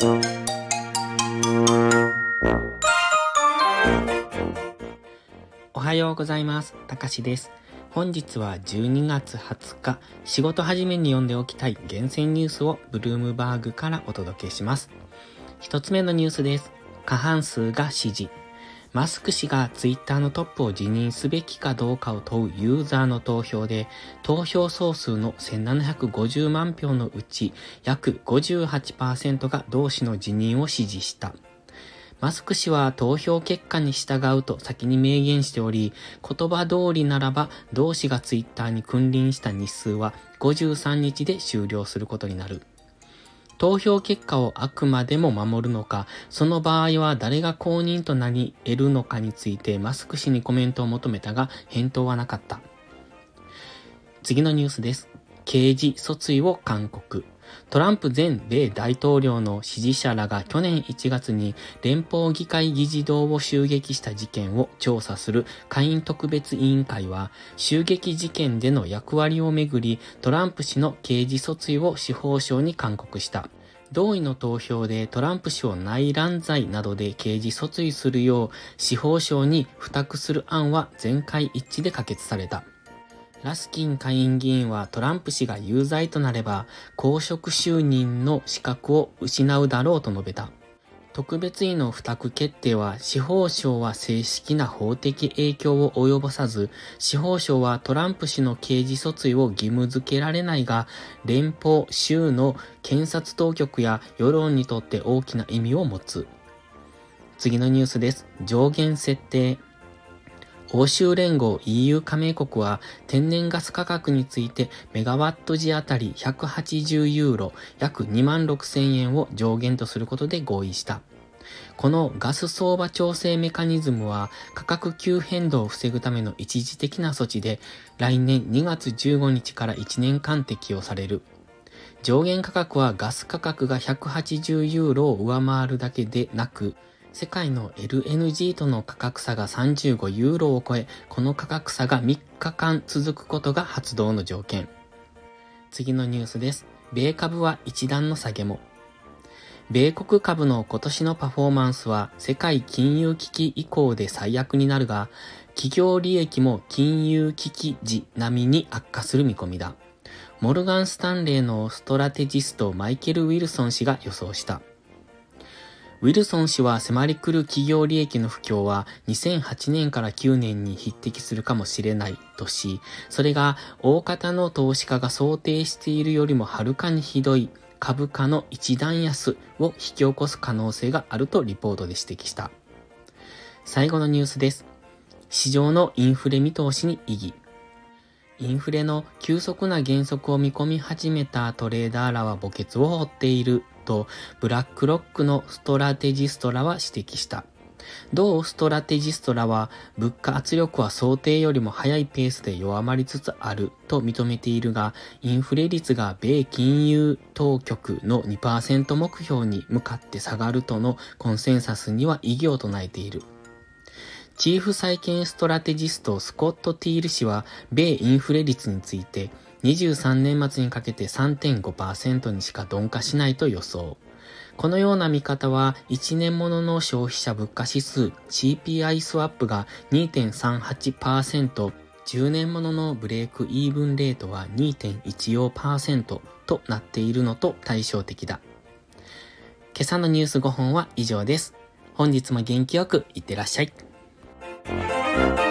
おはようございます。たかしです。本日は12月20日、仕事始めに読んでおきたい厳選ニュースをブルームバーグからお届けします。一つ目のニュースです。過半数が支持。マスク氏がツイッターのトップを辞任すべきかどうかを問うユーザーの投票で、投票総数の1750万票のうち約58%が同氏の辞任を支持した。マスク氏は投票結果に従うと先に明言しており、言葉通りならば同氏がツイッターに君臨した日数は53日で終了することになる。投票結果をあくまでも守るのか、その場合は誰が公認となり得るのかについてマスク氏にコメントを求めたが返答はなかった。次のニュースです。刑事訴追を勧告。トランプ前米大統領の支持者らが去年1月に連邦議会議事堂を襲撃した事件を調査する下院特別委員会は襲撃事件での役割をめぐりトランプ氏の刑事訴追を司法省に勧告した。同意の投票でトランプ氏を内乱罪などで刑事訴追するよう司法省に付託する案は全会一致で可決された。ラスキン下院議員はトランプ氏が有罪となれば公職就任の資格を失うだろうと述べた。特別委の付託決定は司法省は正式な法的影響を及ぼさず、司法省はトランプ氏の刑事訴追を義務付けられないが、連邦、州の検察当局や世論にとって大きな意味を持つ。次のニュースです。上限設定。欧州連合 EU 加盟国は天然ガス価格についてメガワット時あたり180ユーロ約2万6千円を上限とすることで合意した。このガス相場調整メカニズムは価格急変動を防ぐための一時的な措置で来年2月15日から1年間適用される。上限価格はガス価格が180ユーロを上回るだけでなく、世界の LNG との価格差が35ユーロを超え、この価格差が3日間続くことが発動の条件。次のニュースです。米株は一段の下げも。米国株の今年のパフォーマンスは世界金融危機以降で最悪になるが、企業利益も金融危機時並みに悪化する見込みだ。モルガン・スタンレーのストラテジストマイケル・ウィルソン氏が予想した。ウィルソン氏は迫り来る企業利益の不況は2008年から9年に匹敵するかもしれないとし、それが大方の投資家が想定しているよりもはるかにひどい株価の一段安を引き起こす可能性があるとリポートで指摘した。最後のニュースです。市場のインフレ見通しに意義。インフレの急速な減速を見込み始めたトレーダーらは墓穴を掘っていると、ブラックロックのストラテジストらは指摘した。同ストラテジストらは、物価圧力は想定よりも速いペースで弱まりつつあると認めているが、インフレ率が米金融当局の2%目標に向かって下がるとのコンセンサスには異議を唱えている。チーフ債券ストラテジストスコット・ティール氏は、米インフレ率について、23年末にかけて3.5%にしか鈍化しないと予想。このような見方は、1年ものの消費者物価指数 CPI スワップが2.38%、10年もののブレイクイーブンレートは2.14%となっているのと対照的だ。今朝のニュース5本は以上です。本日も元気よくいってらっしゃい。Thank you.